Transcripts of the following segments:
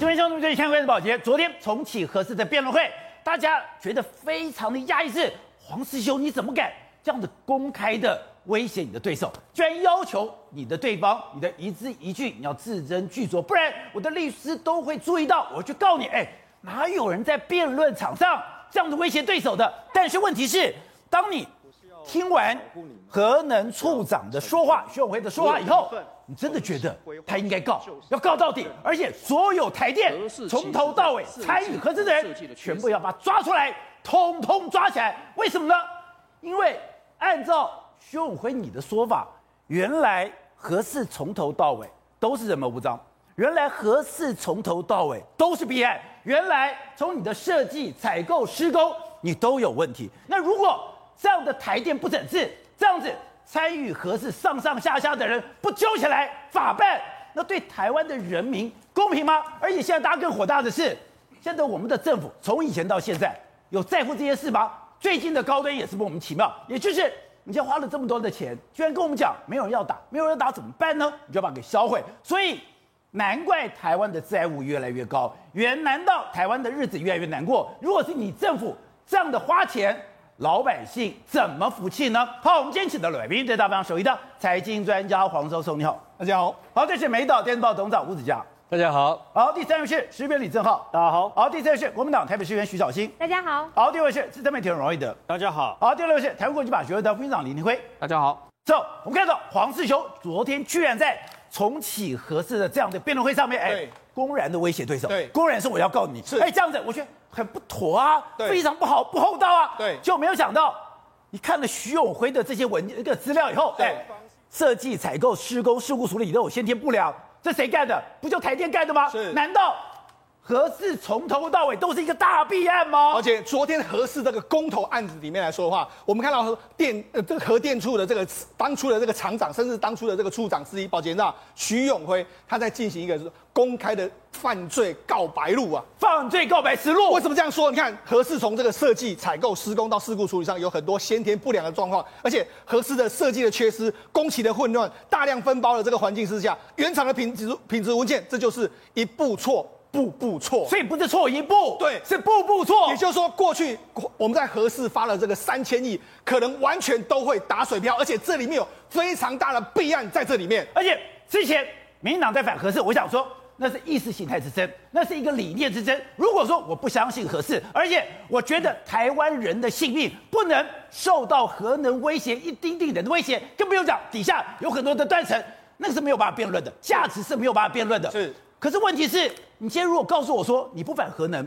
各位兄弟，最近看关系宝杰，昨天重启核四的辩论会，大家觉得非常的压抑，是黄师兄，你怎么敢这样子公开的威胁你的对手？居然要求你的对方，你的一字一句你要字斟句酌，不然我的律师都会注意到，我去告你。哎，哪有人在辩论场上这样子威胁对手的？但是问题是，当你听完核能处长的说话，徐永辉的说话以后。你真的觉得他应该告，要告到底，而且所有台电从头到尾参与合资的人，全部要把他抓出来，通通抓起来。为什么呢？因为按照薛永辉你的说法，原来核四从头到尾都是人谋不张，原来核四从头到尾都是弊案，原来从你的设计、采购、施工你都有问题。那如果这样的台电不整治，这样子。参与核四上上下下的人不揪起来法办，那对台湾的人民公平吗？而且现在大家更火大的是，现在我们的政府从以前到现在有在乎这些事吗？最近的高端也是莫名其妙，也就是你现在花了这么多的钱，居然跟我们讲没有人要打，没有人打怎么办呢？你就把它给销毁。所以难怪台湾的债务越来越高，原难道台湾的日子越来越难过？如果是你政府这样的花钱。老百姓怎么服气呢？好，我们今天请到来宾，对大方首席的财经专家黄教授，你好，大家好。好，这是美岛电视报董事长吴子嘉，大家好。好，第三位是时评李正浩，大家好。好，第四位是国民党台北市议员徐小新，大家好。好，第五位是资深媒体人王瑞德，大家好。好，第六位是台湾国际法学会的副院长林廷辉，大家好。走，我们看到黄世雄昨天居然在重启合适的这样的辩论会上面，哎，公然的威胁对手，对，公然说我要告你，是，哎，这样子我觉得很不妥啊，非常不好，不厚道啊，对，就没有想到。你看了徐永辉的这些文这个资料以后，对，设计、采购、施工、事故处理都有先天不良，这谁干的？不就台电干的吗？是，难道核四从头到尾都是一个大弊案吗？而且昨天何氏这个公投案子里面来说的话，我们看到电呃这个核电处的这个当初的这个厂长，甚至当初的这个处长之一，保检长徐永辉，他在进行一个公开的。犯罪告白录啊！犯罪告白实录，为什么这样说？你看，何氏从这个设计、采购、施工到事故处理上，有很多先天不良的状况，而且何氏的设计的缺失、工期的混乱、大量分包的这个环境之下，原厂的品质品质文件，这就是一步错，步步错。所以不是错一步，对，是步步错。也就是说，过去我们在核四发了这个三千亿，可能完全都会打水漂，而且这里面有非常大的弊案在这里面。而且之前民进党在反核四，我想说。那是意识形态之争，那是一个理念之争。如果说我不相信核四，而且我觉得台湾人的性命不能受到核能威胁一丁点的威胁，更不用讲底下有很多的断层，那个是没有办法辩论的，价值是没有办法辩论的。是，可是问题是，你今天如果告诉我说你不反核能，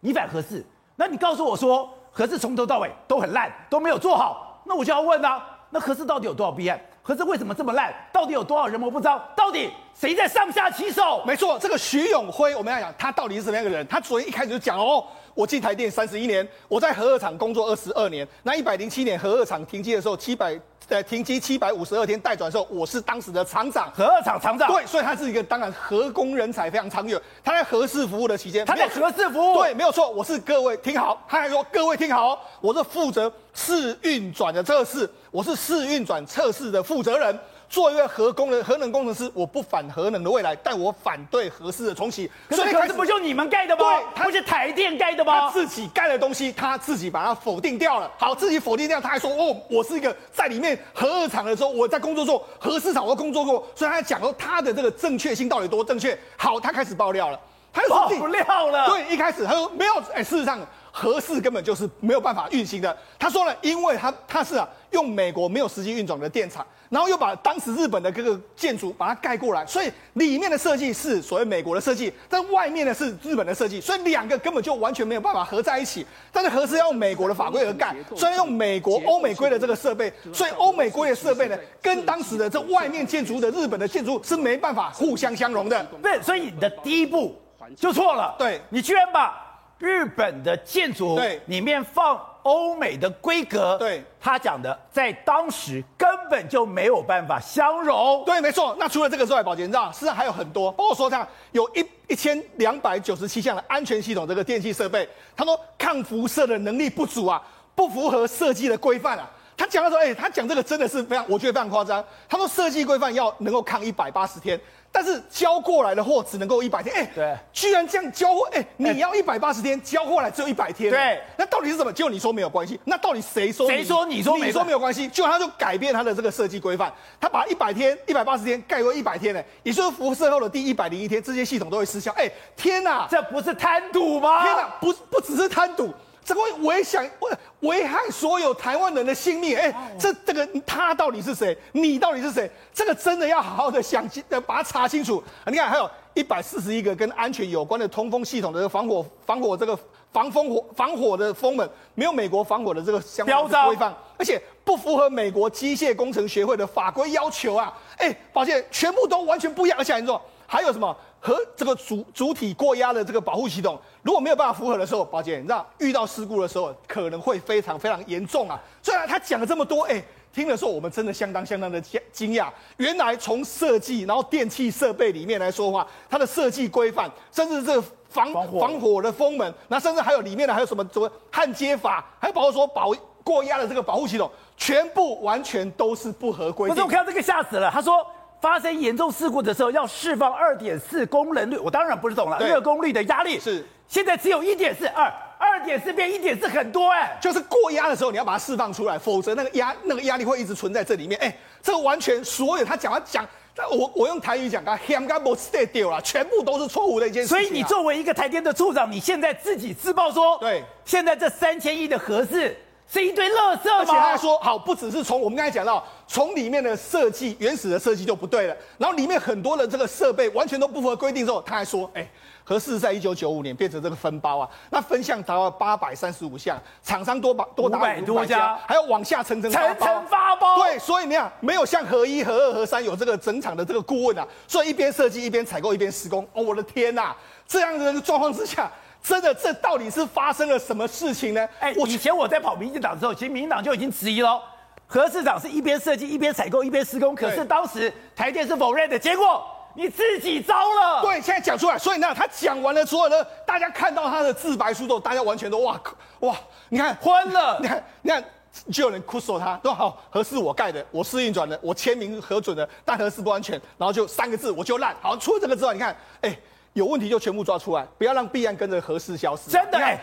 你反核四，那你告诉我说核四从头到尾都很烂，都没有做好，那我就要问啊，那核四到底有多少弊案？核四为什么这么烂？到底有多少人谋不臧？到底谁在上下其手？没错，这个徐永辉，我们要讲他到底是什么样的人？他昨天一开始就讲哦，我进台电三十一年，我在核二厂工作二十二年。那一百零七年核二厂停机的时候，七百呃停机七百五十二天待转的时候，我是当时的厂长，核二厂厂长。对，所以他是一个当然核工人才非常长远。他在核试服务的期间，他在核试服务，对，没有错，我是各位听好，他还说各位听好，我是负责试运转的测试，我是试运转测试的负责人。作为一位核工人、核能工程师，我不反核能的未来，但我反对核四的重启。所以，可是不就你们盖的吗？对，他不是台电盖的吗？他自己盖的东西，他自己把它否定掉了。好，自己否定掉，他还说：“哦，我是一个在里面核二厂的时候，我在工作过，核四厂我都工作过。”所以，他讲说他的这个正确性到底多正确？好，他开始爆料了，他就爆料了。对，一开始他说没有，哎，事实上。核四根本就是没有办法运行的。他说了，因为他他是啊用美国没有实际运转的电厂，然后又把当时日本的各个建筑把它盖过来，所以里面的设计是所谓美国的设计，但外面的是日本的设计，所以两个根本就完全没有办法合在一起。但是核四要用美国的法规而盖，所以用美国欧美规的这个设备，所以欧美规的设备呢，跟当时的这外面建筑的日本的建筑是没办法互相相容的。对，所以你的第一步就错了。对，你居然把。日本的建筑对里面放欧美的规格，对他讲的，在当时根本就没有办法相容。对，没错。那除了这个之外，宝杰你知道，实际上还有很多，包括说这样有一一千两百九十七项的安全系统这个电器设备，他说抗辐射的能力不足啊，不符合设计的规范啊。他讲的时候，哎，他讲这个真的是非常，我觉得非常夸张。他说设计规范要能够抗一百八十天，但是交过来的货只能够一百天，哎，对，居然这样交货，哎，你要一百八十天，交货来只有一百天，对，那到底是什么？就你说没有关系，那到底谁说？谁说你说没？你说没有关系？就他就改变他的这个设计规范，他把一百天、一百八十天改为一百天呢，也就是辐射后的第一百零一天，这些系统都会失效。哎，天哪，这不是贪赌吗？天哪，不不只是贪赌。这个会危想，危危害所有台湾人的性命。哎，这这个他到底是谁？你到底是谁？这个真的要好好的想清，把它查清楚。你看，还有一百四十一个跟安全有关的通风系统的防火、防火这个防风火、防火的风门，没有美国防火的这个相关的规范，而且不符合美国机械工程学会的法规要求啊！哎，抱歉，全部都完全不一样。而且你说还有什么？和这个主主体过压的这个保护系统，如果没有办法符合的时候，宝姐，你知道遇到事故的时候可能会非常非常严重啊。虽然他讲了这么多，哎，听的时候我们真的相当相当的惊惊讶。原来从设计，然后电器设备里面来说的话，它的设计规范，甚至这个防防火，的风门，那甚至还有里面的还有什么什么焊接法，还有包括说保过压的这个保护系统，全部完全都是不合规。不是，我看到这个吓死了。他说。发生严重事故的时候，要释放二点四功能率，我当然不是懂了。热功率的压力是现在只有一点四二，二点四变一点四很多哎、欸，就是过压的时候你要把它释放出来，否则那个压那个压力会一直存在这里面。哎、欸，这个完全所有他讲他讲，我我用台语讲啊全部都是错误的一件事情、啊。所以你作为一个台电的处长，你现在自己自曝说，对，现在这三千亿的核四。是一堆垃圾吗？而且他还说，好，不只是从我们刚才讲到，从里面的设计原始的设计就不对了，然后里面很多的这个设备完全都不符合规定之后，他还说，哎，核四在一九九五年变成这个分包啊，那分项达到八百三十五项，厂商多把多达五百多家，还要往下层层层层发包。对，所以你看，没有像合一、合二、合三有这个整厂的这个顾问啊，所以一边设计一边采购一边施工。哦，我的天呐，这样的状况之下。真的，这到底是发生了什么事情呢？哎，以前我在跑民进党的时候，其实民进党就已经质疑了，何市长是一边设计一边采购一边施工，可是当时台电是否认的，结果你自己招了。对，现在讲出来，所以呢，他讲完了之后呢，大家看到他的自白书之后，大家完全都哇哇，你看昏了，你看你看，就有人哭诉他，说好核四我盖的，我试运转的，我签名核准的，但核四不安全，然后就三个字我就烂。好，除了这个之外，你看，哎。有问题就全部抓出来，不要让弊案跟着核四消失。真的，哎，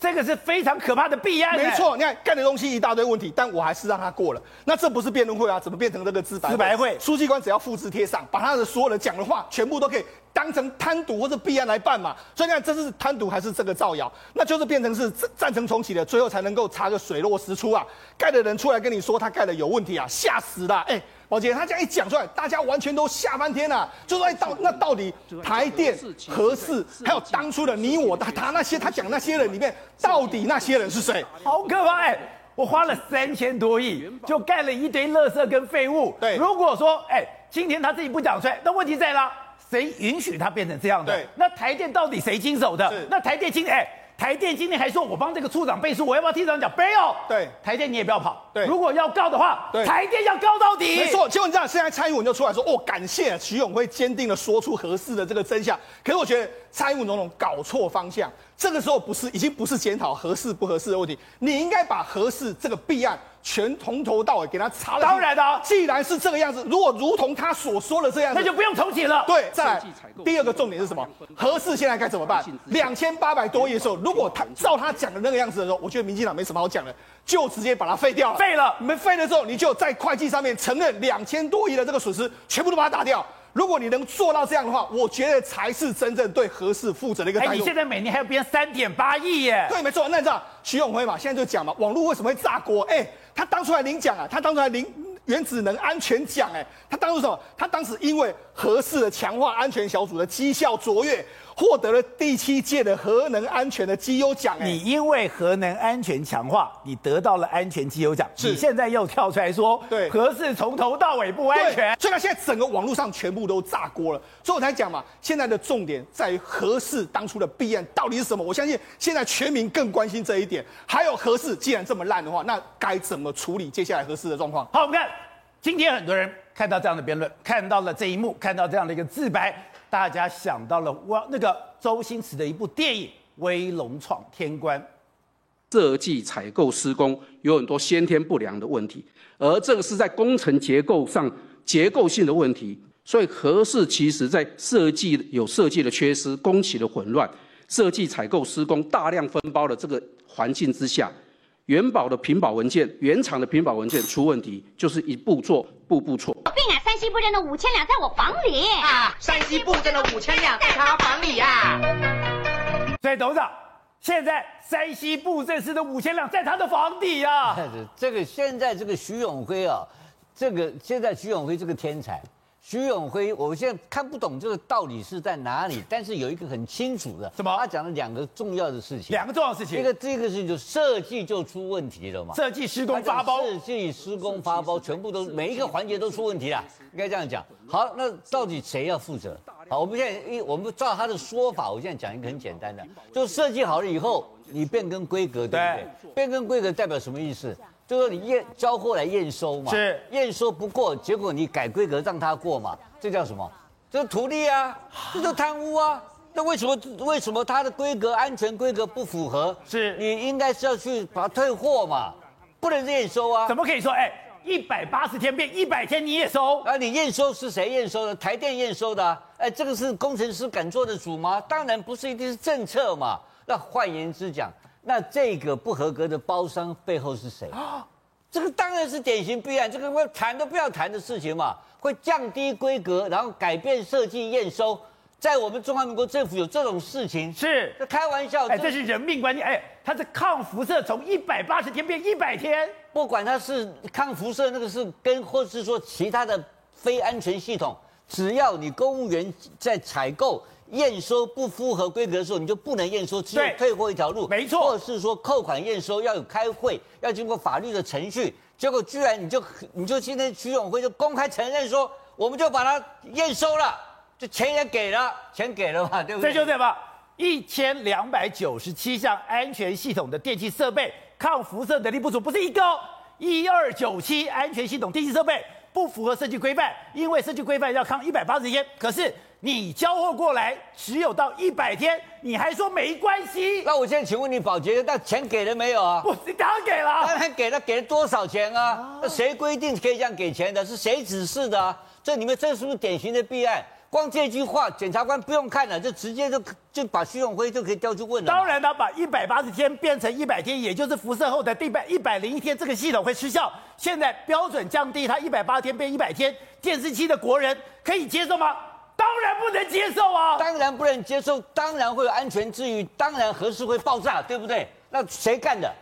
这个是非常可怕的弊案。没错，你看盖的东西一大堆问题，但我还是让他过了。那这不是辩论会啊？怎么变成这个自白？自白会，书记官只要复制贴上，把他的所有的讲的话全部都可以当成贪渎或者弊案来办嘛。所以你看，这是贪渎还是这个造谣？那就是变成是战争重启的，最后才能够查个水落石出啊！盖的人出来跟你说他盖的有问题啊，吓死了！哎。宝杰，他这样一讲出来，大家完全都吓翻天了。就说哎，到那到底台电、何四，还有当初的你我他他那些他讲那些人里面，到底那些人是谁？好可怕！哎，我花了三千多亿，就盖了一堆垃圾跟废物。对，如果说哎，今天他自己不讲出来，那问题在哪？谁允许他变成这样的？对，那台电到底谁经手的？那台电经哎。台电今天还说，我帮这个处长背书，我要不要替处长讲？没有。对，台电你也不要跑。对，如果要告的话，对，台电要告到底。没错，结果你知道，现在蔡英文就出来说，哦，感谢徐永辉坚定的说出合适的这个真相。可是我觉得蔡英文总统搞错方向，这个时候不是已经不是检讨合适不合适的问题，你应该把合适这个弊案。全从头到尾给他查了。当然的，既然是这个样子，如果如同他所说的这样子，那就不用重启了。对，再来第二个重点是什么？合适现在该怎么办？两千八百多亿的时候，如果他照他讲的那个样子的时候，我觉得民进党没什么好讲的，就直接把它废掉了。废了，你们废了之后，你就在会计上面承认两千多亿的这个损失，全部都把它打掉。如果你能做到这样的话，我觉得才是真正对核四负责的一个态度。哎，你现在每年还要编三点八亿耶？对，没错。那你知道徐永辉嘛？现在就讲嘛，网络为什么会炸锅？哎。他当初还领奖啊！他当初还领原子能安全奖哎！他当初什么？他当时因为核四的强化安全小组的绩效卓越。获得了第七届的核能安全的绩优奖。你因为核能安全强化，你得到了安全绩优奖。你现在又跳出来说，对，核四从头到尾不安全。所以呢，现在整个网络上全部都炸锅了。所以我才讲嘛，现在的重点在于核四当初的弊案到底是什么？我相信现在全民更关心这一点。还有核四既然这么烂的话，那该怎么处理接下来核四的状况？好，我们看今天很多人看到这样的辩论，看到了这一幕，看到这样的一个自白。大家想到了我那个周星驰的一部电影《威龙闯天关》，设计采购施工有很多先天不良的问题，而这个是在工程结构上结构性的问题，所以合适其实在设计有设计的缺失、工期的混乱、设计采购施工大量分包的这个环境之下，元宝的屏保文件、原厂的屏保文件出问题，就是一步错，步步错。有病啊！山西布政的五千两在我房里啊！山西布政的五千两在他房里啊！所以董事长，现在山西布政司的五千两在他的房底啊！这个现在这个徐永辉啊，这个现在徐永辉这个天才。徐永辉，我现在看不懂这个道理是在哪里，但是有一个很清楚的，什么？他讲了两个重要的事情，两个重要事情。一个这个事情就设计就出问题了嘛，设计施工发包，设计施工发包全部都每一个环节都出问题了，应该这样讲。好，那到底谁要负责？好，我们现在一我们照他的说法，我现在讲一个很简单的，就设计好了以后，你变更规格，对不对？对变更规格代表什么意思？就说你验交货来验收嘛，是验收不过，结果你改规格让他过嘛，这叫什么？这是图利啊，这就贪污啊。那为什么为什么它的规格安全规格不符合？是你应该是要去把它退货嘛，不能验收啊。怎么可以说？哎，一百八十天变一百天你也收？啊，你验收是谁验收的？台电验收的啊。哎，这个是工程师敢做的主吗？当然不是，一定是政策嘛。那换言之讲。那这个不合格的包商背后是谁？啊这个当然是典型弊案，这个我谈都不要谈的事情嘛，会降低规格，然后改变设计验收，在我们中华民国政府有这种事情是？这开玩笑？哎，这是人命关天！哎，它是抗辐射从一百八十天变一百天，不管它是抗辐射那个是跟，或是说其他的非安全系统，只要你公务员在采购。验收不符合规格的时候，你就不能验收，只有退货一条路。没错，或是说扣款验收要有开会，要经过法律的程序。结果居然你就你就今天徐永辉就公开承认说，我们就把它验收了，这钱也给了，钱给了嘛，对不对？这就对吧？一千两百九十七项安全系统的电器设备抗辐射能力不足，不是一个，一二九七安全系统电器设备不符合设计规范，因为设计规范要抗一百八十天，可是。你交货过来只有到一百天，你还说没关系？那我现在请问你，保洁，那钱给了没有啊？我当然给了，当然给了，给了多少钱啊？那谁规定可以这样给钱的？是谁指示的啊？这里面这是不是典型的弊案？光这句话，检察官不用看了，就直接就就把徐永辉就可以调去问了。当然，他把一百八十天变成一百天，也就是辐射后的第百一百零一天，这个系统会失效。现在标准降低，他一百八十天变一百天，电视机的国人可以接受吗？当然不能接受啊！当然不能接受，当然会有安全之余，当然核试会爆炸，对不对？那谁干的？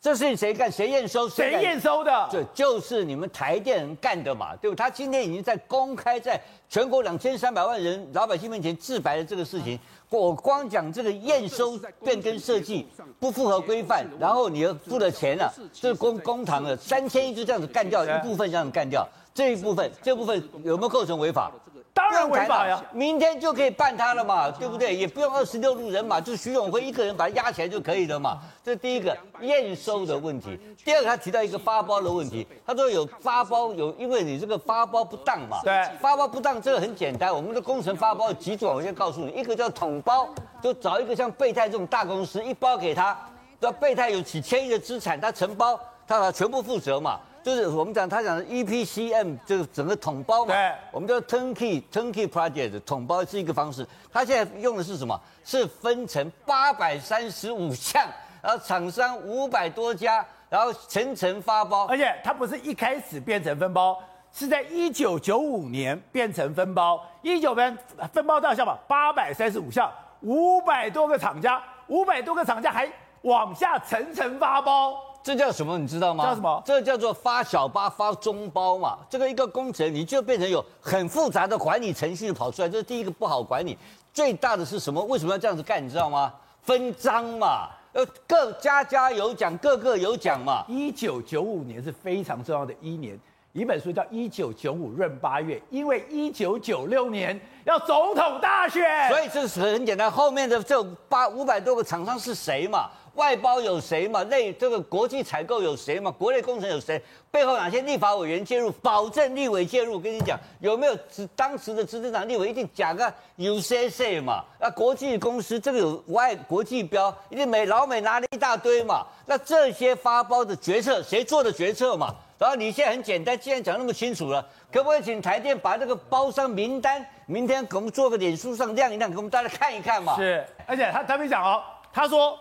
这事情谁干？谁验收？谁验收的？这就是你们台电人干的嘛，对不？他今天已经在公开，在全国两千三百万人老百姓面前自白的这个事情。我光讲这个验收变更设计不符合规范，然后你又付了钱了，这公公堂了三千亿就这样子干掉一部分，这样子干掉这一部分，这部分有没有构成违法？当然违法呀！明天就可以办他了嘛，对不对？也不用二十六路人马，就徐永辉一个人把他压起来就可以了嘛。这是第一个验收的问题。第二个，他提到一个发包的问题，他说有发包有，因为你这个发包不当嘛。对，发包不当这个很简单，我们的工程发包几种，我先告诉你，一个叫统包，就找一个像备泰这种大公司，一包给他，那备泰有几千亿的资产，他承包，他全部负责嘛。就是我们讲，他讲的 EPCM 就是整个统包嘛，对，我们叫 turnkey turnkey project 统包是一个方式。他现在用的是什么？是分成八百三十五项，然后厂商五百多家，然后层层发包。而且它不是一开始变成分包，是在一九九五年变成分包。一九年分包到什么？八百三十五项，五百多个厂家，五百多个厂家还往下层层发包。这叫什么？你知道吗？叫什么？这叫做发小包、发中包嘛。这个一个工程，你就变成有很复杂的管理程序跑出来。这是第一个不好管理。最大的是什么？为什么要这样子干？你知道吗？分赃嘛，呃，各家家有奖，个个有奖嘛。一九九五年是非常重要的一年，一本书叫《一九九五闰八月》，因为一九九六年要总统大选，所以这是很简单。后面的这八五百多个厂商是谁嘛？外包有谁嘛？内这个国际采购有谁嘛？国内工程有谁？背后哪些立法委员介入？保证立委介入。跟你讲，有没有当时的执政党立委一定讲个有 C C 嘛？那国际公司这个有外国际标，一定美老美拿了一大堆嘛？那这些发包的决策谁做的决策嘛？然后你现在很简单，既然讲那么清楚了，可不可以请台电把这个包商名单，明天给我们做个脸书上亮一亮，给我们大家看一看嘛？是，而且他他没讲哦，他说。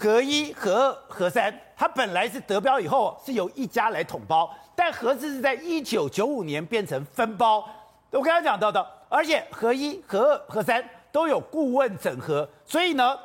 核一、合二、合三，它本来是得标以后是由一家来统包，但合四是在一九九五年变成分包。我刚才讲到的，而且合一、合二、合三都有顾问整合，所以呢，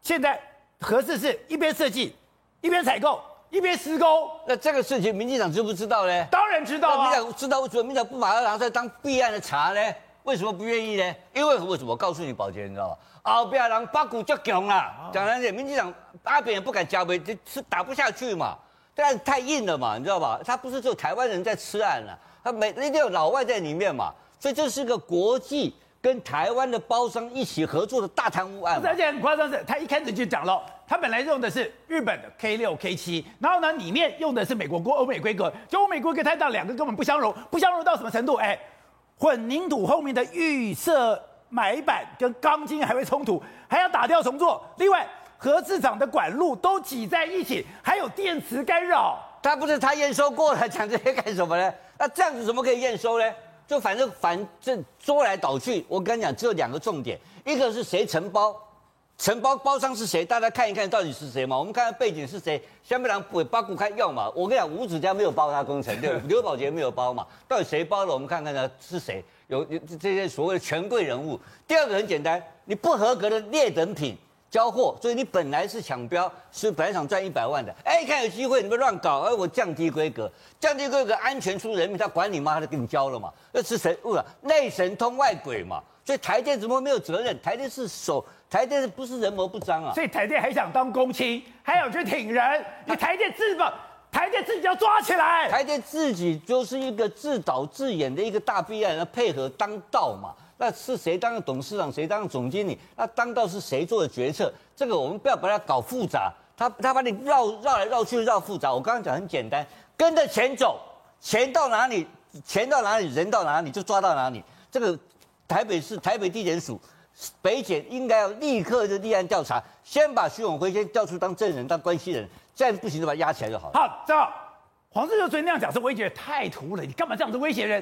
现在合四是一边设计、一边采购、一边施工。那这个事情，民进党知不知道呢？当然知道啊。民进党知道，为什么民进党不把它拿出来当弊案的查呢？为什么不愿意呢？因为为什么？我告诉你，宝杰，你知道吗？后边人八股就强啦，讲难听，民进党阿扁也不敢加杯，就是打不下去嘛，但是太硬了嘛，你知道吧？他不是只有台湾人在吃案了，他每一定有老外在里面嘛，所以这是个国际跟台湾的包商一起合作的大贪污案。而且很夸张是，他一开始就讲了，他本来用的是日本的 K 六 K 七，然后呢里面用的是美国欧美规格，就欧美规格太大，两个根本不相容，不相容到什么程度？哎，混凝土后面的预设。埋板跟钢筋还会冲突，还要打掉重做。另外，核市场的管路都挤在一起，还有电磁干扰。他不是他验收过了，讲这些干什么呢？那这样子怎么可以验收呢？就反正反正说来倒去，我跟你讲，只有两个重点：一个是谁承包，承包包商是谁？大家看一看到底是谁嘛？我们看看背景是谁？下面两尾巴顾开要嘛？我跟你讲，吴子嘉没有包他工程，对，刘宝杰没有包嘛？到底谁包了？我们看看呢是谁？有这些所谓的权贵人物。第二个很简单，你不合格的劣等品交货，所以你本来是抢标，是本来想赚一百万的，哎，一看有机会你们乱搞，哎，我降低规格，降低规格，安全出人命，他管你妈，他就给你交了嘛。那是谁？误了，内神通外鬼嘛。所以台电怎么会没有责任？台电是守，台电不是人谋不张啊。所以台电还想当公亲，还想去挺人，你台电自爆。台电自己要抓起来，台电自己就是一个自导自演的一个大弊案，要配合当道嘛。那是谁当的董事长，谁当的总经理？那当道是谁做的决策？这个我们不要把它搞复杂，他他把你绕绕来绕去绕复杂。我刚刚讲很简单，跟着钱走，钱到哪里，钱到哪里，人到哪里就抓到哪里。这个台北市台北地检署北检应该要立刻就立案调查，先把徐永辉先调出当证人，当关系人。再不行就把他压起来就好了。好，正好黄世修昨天那样讲是威胁太突了，你干嘛这样子威胁人？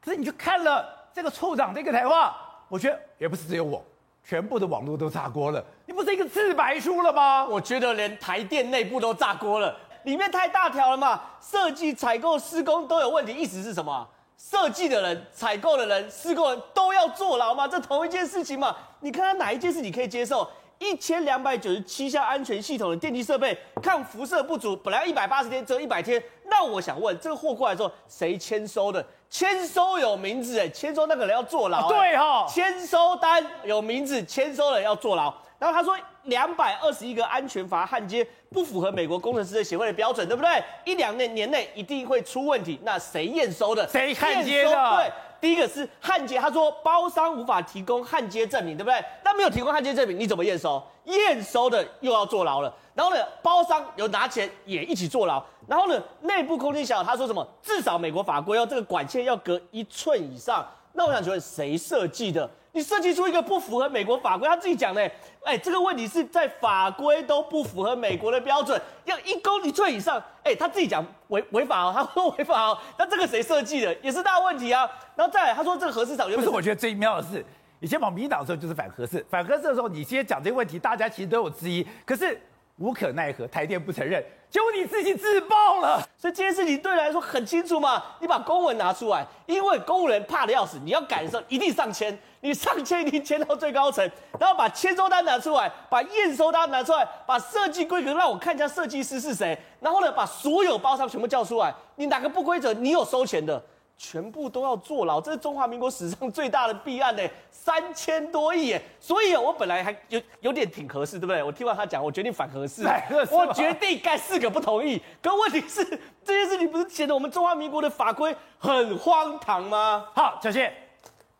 可是你去看了这个处长这个台话，我觉得也不是只有我，全部的网络都炸锅了。你不是一个自白书了吗？我觉得连台电内部都炸锅了，里面太大条了嘛，设计、采购、施工都有问题。意思是什么？设计的人、采购的人、施工人都要坐牢吗？这同一件事情嘛？你看他哪一件事你可以接受？一千两百九十七项安全系统的电机设备抗辐射不足，本来一百八十天只有一百天。那我想问，这个货过来之后谁签收的？签收有名字哎，签收那个人要坐牢。对哈，签收单有名字，签收人要坐牢。然后他说两百二十一个安全阀焊接不符合美国工程师协会的标准，对不对？一两年年内一定会出问题。那谁验收的？谁焊接的？对。第一个是焊接，他说包商无法提供焊接证明，对不对？那没有提供焊接证明，你怎么验收？验收的又要坐牢了。然后呢，包商有拿钱也一起坐牢。然后呢，内部空间小，他说什么？至少美国法规要这个管线要隔一寸以上。那我想请问，谁设计的？你设计出一个不符合美国法规，他自己讲的，哎，这个问题是在法规都不符合美国的标准，要一公里寸以上，哎，他自己讲违违法哦，他说违法哦，那这个谁设计的，也是大问题啊。然后再来，他说这个核四厂原本不是，我觉得最妙的是，以前跑民进党的时候就是反核四，反核四的时候，你今天讲这个问题，大家其实都有质疑，可是无可奈何，台电不承认。结果你自己自爆了，所以这件事情对你来说很清楚嘛？你把公文拿出来，因为公务人怕的要死，你要改的时候一定上签，你上签一定签到最高层，然后把签收单拿出来，把验收单拿出来，把设计规格让我看一下设计师是谁，然后呢，把所有包商全部叫出来，你哪个不规则，你有收钱的。全部都要坐牢，这是中华民国史上最大的弊案呢，三千多亿耶！所以我本来还有有点挺合适，对不对？我听完他讲，我决定反合适，我决定盖四个不同意。可问题是，这件事情不是显得我们中华民国的法规很荒唐吗？好，小谢，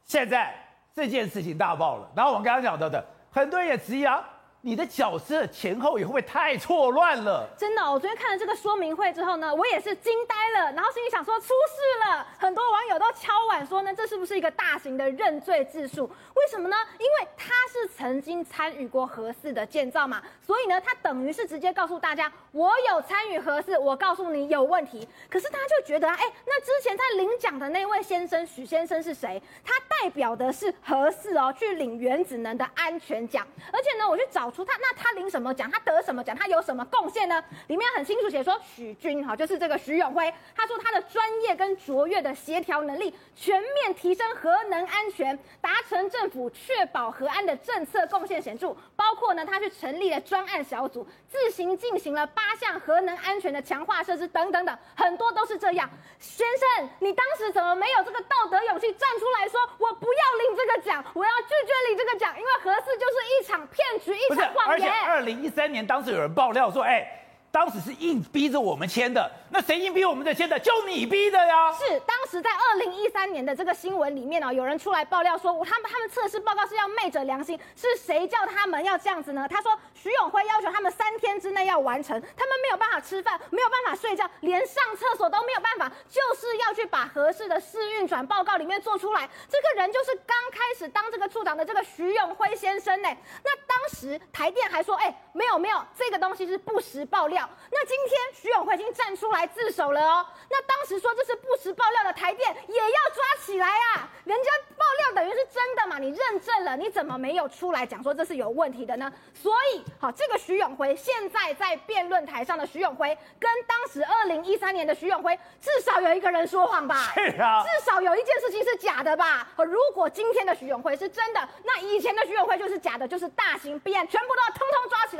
现在这件事情大爆了，然后我们刚刚讲到的，很多人也质疑啊，你的角色前后也会不会太错乱了？真的，我昨天看了这个说明会之后呢，我也是惊呆了，然后心里想说出事了。很多网友敲碗说呢，这是不是一个大型的认罪自述？为什么呢？因为他是曾经参与过核四的建造嘛，所以呢，他等于是直接告诉大家，我有参与核四，我告诉你有问题。可是他就觉得，哎，那之前在领奖的那位先生许先生是谁？他代表的是核四哦，去领原子能的安全奖。而且呢，我去找。出他，那他领什么奖？他得什么奖？他有什么贡献呢？里面很清楚写说，许军哈，就是这个许永辉，他说他的专业跟卓越的协调能力，全面提升核能安全，达成政府确保核安的政策贡献显著。包括呢，他去成立了专案小组，自行进行了八项核能安全的强化设施等等等，很多都是这样。先生，你当时怎么没有这个道德勇气站出来说，我不要领这个奖，我要拒绝领这个奖？因为核四就是一场骗局，一场。而且二零一三年，当时有人爆料说，哎。当时是硬逼着我们签的，那谁硬逼我们的签的？就你逼的呀！是当时在二零一三年的这个新闻里面呢、哦，有人出来爆料说，他们他们测试报告是要昧着良心，是谁叫他们要这样子呢？他说徐永辉要求他们三天之内要完成，他们没有办法吃饭，没有办法睡觉，连上厕所都没有办法，就是要去把合适的试运转报告里面做出来。这个人就是刚开始当这个处长的这个徐永辉先生呢。那当时台电还说，哎，没有没有，这个东西是不实爆料。那今天徐永辉已经站出来自首了哦。那当时说这是不实爆料的台电也要抓起来啊！人家爆料等于是真的嘛，你认证了，你怎么没有出来讲说这是有问题的呢？所以，好，这个徐永辉现在在辩论台上的徐永辉，跟当时二零一三年的徐永辉，至少有一个人说谎吧？是啊，至少有一件事情是假的吧？如果今天的徐永辉是真的，那以前的徐永辉就是假的，就是大型弊案，全部都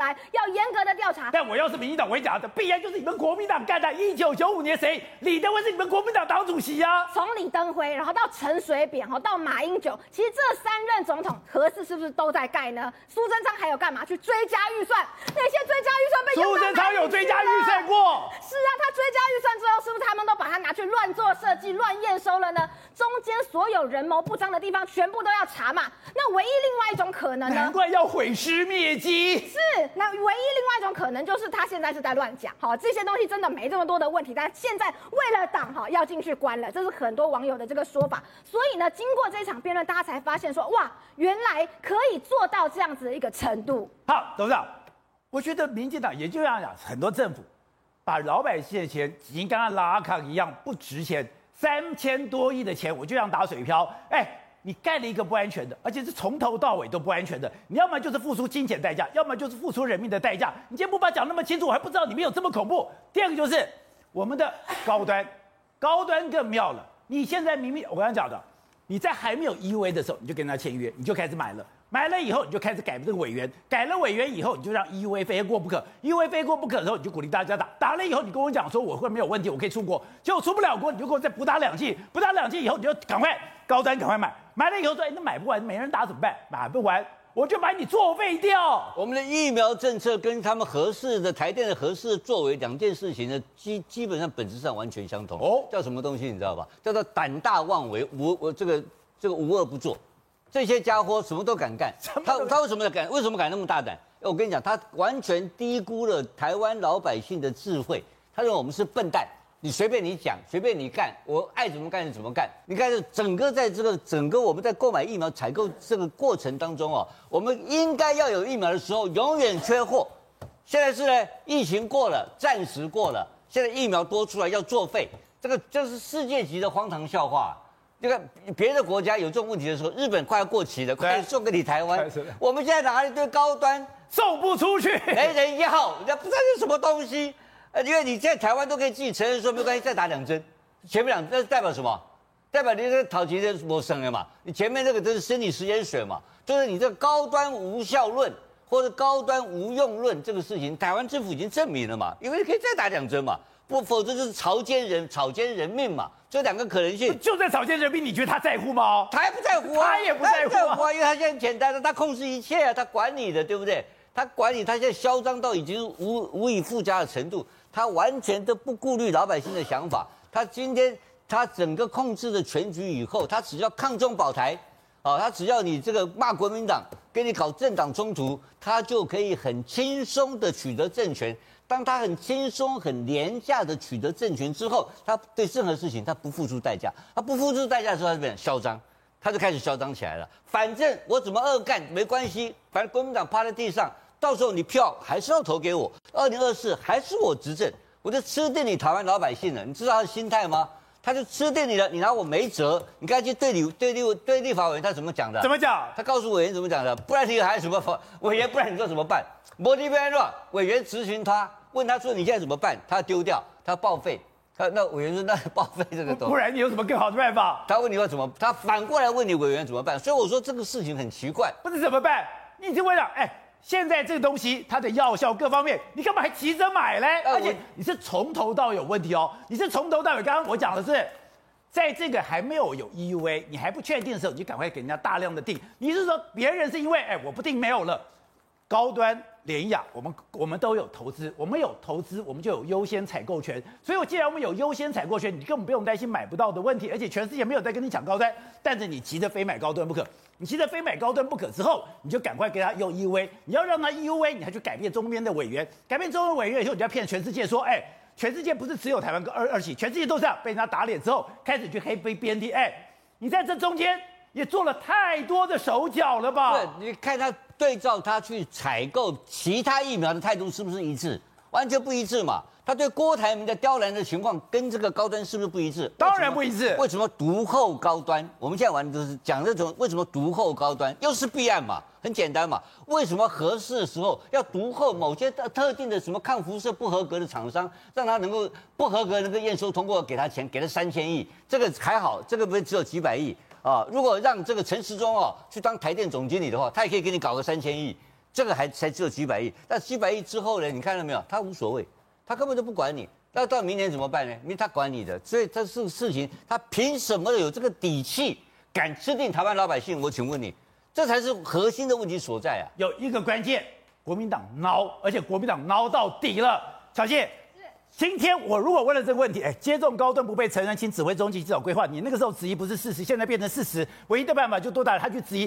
来，要严格的调查。但我要是民进党，我讲的。必然就是你们国民党干的。一九九五年谁？李登辉是你们国民党党主席啊。从李登辉，然后到陈水扁，哈，到马英九，其实这三任总统核四是不是都在盖呢？苏贞昌还有干嘛？去追加预算？那些追加预算被苏贞昌有追加预算过？是啊，他追加预算之后，是不是他们都把它拿去乱做设计、乱验收了呢？中间所有人谋不彰的地方，全部都要查嘛。那唯一另外一种可能呢？难怪要毁尸灭迹。是，那唯一另外一种可能就是他现在是在乱讲。好，这些东西真的没这么多的问题，但现在为了党哈要进去关了，这是很多网友的这个说法。所以呢，经过这场辩论，大家才发现说，哇，原来可以做到这样子的一个程度。好，董事长，我觉得民进党也就这样讲，很多政府把老百姓的钱已经跟他拉卡一样不值钱。三千多亿的钱，我就想打水漂。哎，你盖了一个不安全的，而且是从头到尾都不安全的。你要么就是付出金钱代价，要么就是付出人命的代价。你今天不把讲那么清楚，我还不知道里面有这么恐怖。第二个就是我们的高端，高端更妙了。你现在明明我刚才讲的，你在还没有 EUA 的时候，你就跟他签约，你就开始买了。买了以后，你就开始改这个委员，改了委员以后，你就让 EUA 非过不可，EUA 非过不可的时候，你就鼓励大家打，打了以后，你跟我讲说我会没有问题，我可以出国，结果出不了国，你就给我再补打两剂，补打两剂以后，你就赶快高端赶快买，买了以后说，哎，那买不完，没人打怎么办？买不完，我就把你作废掉。我们的疫苗政策跟他们合适的台电的核四作为两件事情呢，基基本上本质上完全相同。哦，叫什么东西你知道吧？叫做胆大妄为，无我这个这个无恶不作。这些家伙什么都敢干，他他为什么敢？为什么敢那么大胆？我跟你讲，他完全低估了台湾老百姓的智慧。他认为我们是笨蛋，你随便你讲，随便你干，我爱怎么干就怎么干。你看，这整个在这个整个我们在购买疫苗采购这个过程当中哦，我们应该要有疫苗的时候，永远缺货。现在是呢，疫情过了，暂时过了，现在疫苗多出来要作废，这个这是世界级的荒唐笑话。这个别的国家有这种问题的时候，日本快要过期了，快送给你台湾。我们现在拿一堆高端送不出去，没人要，人家不知道是什么东西。呃，因为你在台湾都可以自己承认说没关系，再打两针。前面两针那代表什么？代表你这个讨钱的没生了嘛？你前面这个都是生理时间水嘛？就是你这个高端无效论或者高端无用论这个事情，台湾政府已经证明了嘛？因为你可以再打两针嘛。不，否则就是草菅人草菅人命嘛，这两个可能性。就在草菅人命，你觉得他在乎吗？他还不在乎啊，他也不在乎啊，乎啊，因为他现在很简单的，他控制一切啊，他管你的，对不对？他管理，他现在嚣张到已经无无以复加的程度，他完全都不顾虑老百姓的想法。他今天他整个控制了全局以后，他只要抗中保台，啊，他只要你这个骂国民党，跟你搞政党冲突，他就可以很轻松的取得政权。当他很轻松、很廉价的取得政权之后，他对任何事情他不付出代价，他不付出代价的时候，他就变嚣张，他就开始嚣张起来了。反正我怎么恶干没关系，反正国民党趴在地上，到时候你票还是要投给我，二零二四还是我执政，我就吃定你台湾老百姓了。你知道他的心态吗？他就吃定你了，你拿我没辙。你该去对立对立对立法委员他怎么讲的？怎么讲？他告诉委员怎么讲的？不然你还有什么法委员？不然你说怎么办？摩迪贝诺委员质询他。问他说：“你现在怎么办？”他丢掉，他报废。他那委员说：“那报废这个东西。”不然你有什么更好的办法？他问你要怎么？他反过来问你委员怎么办？所以我说这个事情很奇怪。不是怎么办？你就问了，哎，现在这个东西它的药效各方面，你干嘛还急着买嘞？而且你是从头到尾有问题哦，你是从头到尾。刚刚我讲的是，在这个还没有有 EUA，你还不确定的时候，你就赶快给人家大量的订。你是说别人是因为哎我不订没有了，高端。廉雅，我们我们都有投资，我们有投资，我们就有优先采购权。所以，我既然我们有优先采购权，你根本不用担心买不到的问题。而且，全世界没有在跟你抢高端，但是你急着非买高端不可。你急着非买高端不可之后，你就赶快给他用 EUA。你要让他 E U V，你还去改变中间的委员，改变中间委员以后，你就要骗全世界说，哎，全世界不是只有台湾跟二二期，全世界都这样。被人家打脸之后，开始去黑飞 BNT。哎，你在这中间也做了太多的手脚了吧？你看他。对照他去采购其他疫苗的态度是不是一致？完全不一致嘛！他对郭台铭的刁难的情况跟这个高端是不是不一致？当然不一致。为什么独后高端？我们现在玩的就是讲这种为什么独后高端，又是弊案嘛？很简单嘛。为什么合适的时候要独后某些特特定的什么抗辐射不合格的厂商，让他能够不合格能够验收通过，给他钱，给他三千亿，这个还好，这个不是只有几百亿。啊，如果让这个陈时中哦去当台电总经理的话，他也可以给你搞个三千亿，这个还才只有几百亿。但几百亿之后呢？你看到没有？他无所谓，他根本就不管你。那到明年怎么办呢？因为他管你的，所以这是事情，他凭什么有这个底气敢吃定台湾老百姓？我请问你，这才是核心的问题所在啊！有一个关键，国民党孬，而且国民党孬到底了，小谢。今天我如果问了这个问题，哎，接种高端不被承认，请指挥中级这种规划。你那个时候质疑不是事实，现在变成事实，唯一的办法就多打他去质疑，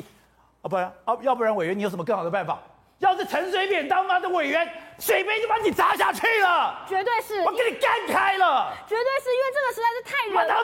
啊，不然啊，要不然委员你有什么更好的办法？要是陈水扁当妈的委员，水杯就把你砸下去了，绝对是，我给你干开了，绝对是因为这个实在是太热了，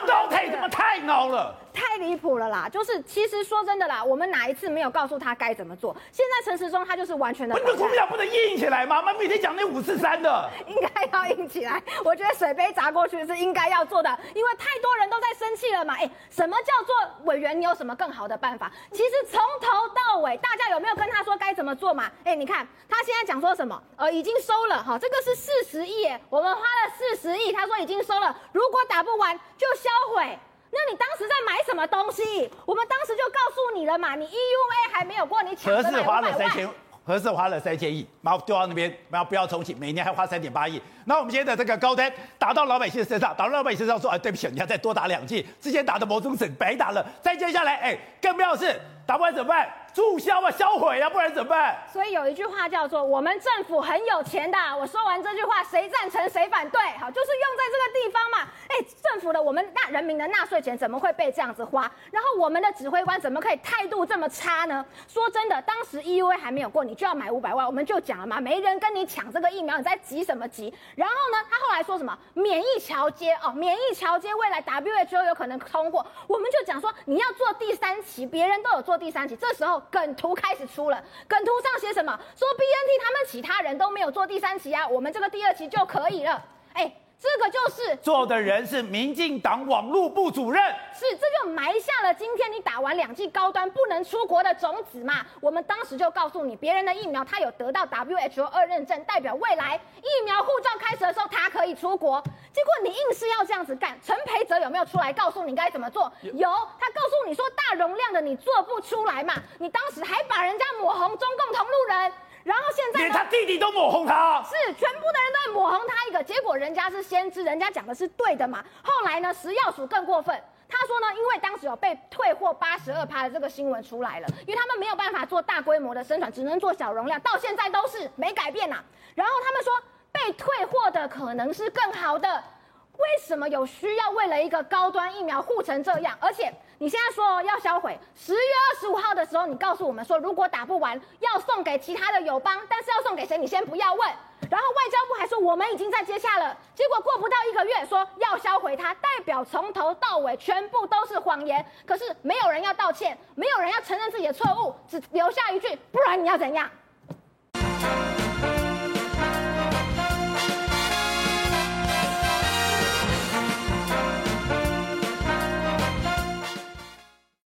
孬了。太离谱了啦！就是其实说真的啦，我们哪一次没有告诉他该怎么做？现在陈时中他就是完全的。不是国民党不能硬起来吗？我们每天讲那五四三的，应该要硬起来。我觉得水杯砸过去是应该要做的，因为太多人都在生气了嘛。哎，什么叫做委员？你有什么更好的办法？其实从头到尾，大家有没有跟他说该怎么做嘛？哎，你看他现在讲说什么？呃，已经收了哈，这个是四十亿，我们花了四十亿，他说已经收了，如果打不完就销毁。那你当时在买什么东西？我们当时就告诉你了嘛，你 EUA 还没有过，你抢着买花了三千，合适花了三千亿，然后丢到那边，然后不要重启，每年还花三点八亿。那我们现在的这个高端打到老百姓身上，打到老百姓身上说，哎，对不起，你要再多打两剂，之前打的某种省白打了。再接下来，哎，更不要是打不完怎么办？注销啊，销毁啊，不然怎么办？所以有一句话叫做“我们政府很有钱的”。我说完这句话，谁赞成谁反对？好，就是用在这个地方嘛。哎，政府的我们纳人民的纳税钱怎么会被这样子花？然后我们的指挥官怎么可以态度这么差呢？说真的，当时 EUA 还没有过，你就要买五百万，我们就讲了嘛，没人跟你抢这个疫苗，你在急什么急？然后呢，他后来说什么免疫桥接哦，免疫桥接未来 WHO 有可能通过，我们就讲说你要做第三期，别人都有做第三期，这时候。梗图开始出了，梗图上写什么？说 BNT 他们其他人都没有做第三期啊，我们这个第二期就可以了。哎。这个就是做的人是民进党网络部主任，是这就埋下了今天你打完两剂高端不能出国的种子嘛。我们当时就告诉你，别人的疫苗他有得到 WHO 二认证，代表未来疫苗护照开始的时候他可以出国。结果你硬是要这样子干，陈培哲有没有出来告诉你该怎么做？有，他告诉你说大容量的你做不出来嘛。你当时还把人家抹红中共同路人。连他弟弟都抹红他，是全部的人都在抹红他一个，结果人家是先知，人家讲的是对的嘛。后来呢，食药署更过分，他说呢，因为当时有被退货八十二趴的这个新闻出来了，因为他们没有办法做大规模的生产，只能做小容量，到现在都是没改变呐。然后他们说被退货的可能是更好的。为什么有需要为了一个高端疫苗护成这样？而且你现在说要销毁，十月二十五号的时候，你告诉我们说，如果打不完，要送给其他的友邦，但是要送给谁，你先不要问。然后外交部还说我们已经在接洽了，结果过不到一个月，说要销毁它，代表从头到尾全部都是谎言。可是没有人要道歉，没有人要承认自己的错误，只留下一句，不然你要怎样？